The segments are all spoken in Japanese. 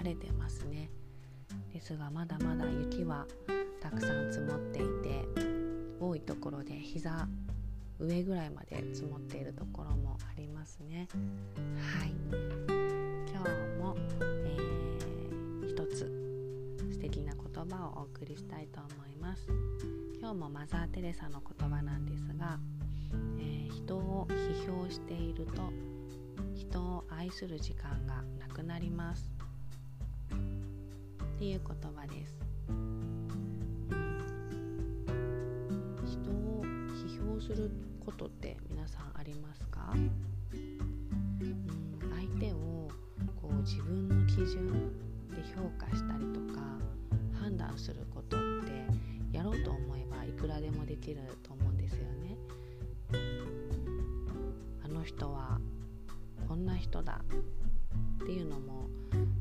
晴れてますね。ですがまだまだ雪はたくさん積もっていて多いところで膝上ぐらいまで積もっているところもありますね。はい。今日も、えー、一つ素敵な言葉をお送りしたいと思います。今日もマザー・テレサの言葉なんですが、えー、人を批評していると人を愛する時間がなくなります。っていう言葉です人を批評することって皆さんありますか、うん、相手をこう自分の基準で評価したりとか判断することってやろうと思えばいくらでもできると思うんですよね。あの人はこんな人だっていうのも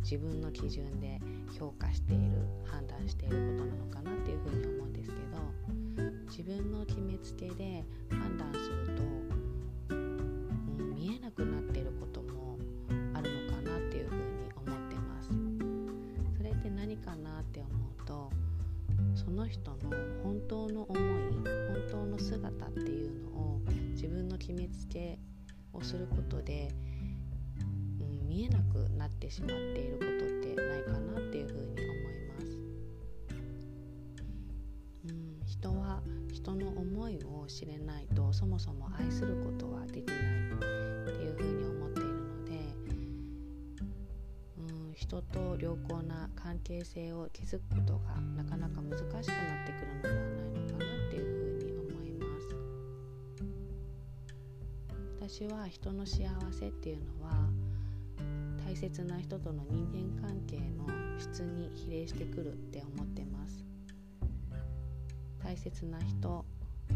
自分の基準で評価している判断していることなのかなっていうふうに思うんですけど自分の決めつけで判断すると、うん、見えなくなってることもあるのかなっていうふうに思ってます。それって何かなって思うとその人の本当の思い本当の姿っていうのを自分の決めつけをすることで見えなくなってしまっている人は人の思いを知れないとそもそも愛することはできないっていうふうに思っているので、うん、人と良好な関係性を築くことがなかなか難しくなってくるのではないのかなっていうふうに思います。私は人の幸せっていうのは大切な人との人間関係の質に比例してくるって思ってます切な人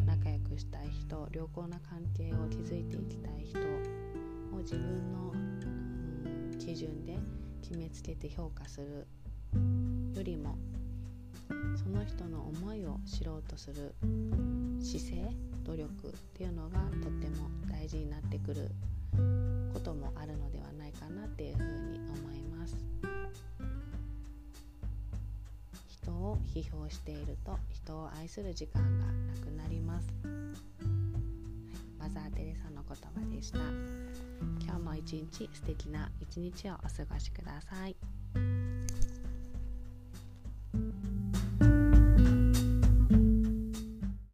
仲良くしたい人良好な関係を築いていきたい人を自分の、うん、基準で決めつけて評価するよりもその人の思いを知ろうとする姿勢努力っていうのがとっても大事になってくることもあるのではないかなっていうふうに批評していると人を愛する時間がなくなります、はい、マザー・テレサの言葉でした。今日も一日素敵な一日をお過ごしください。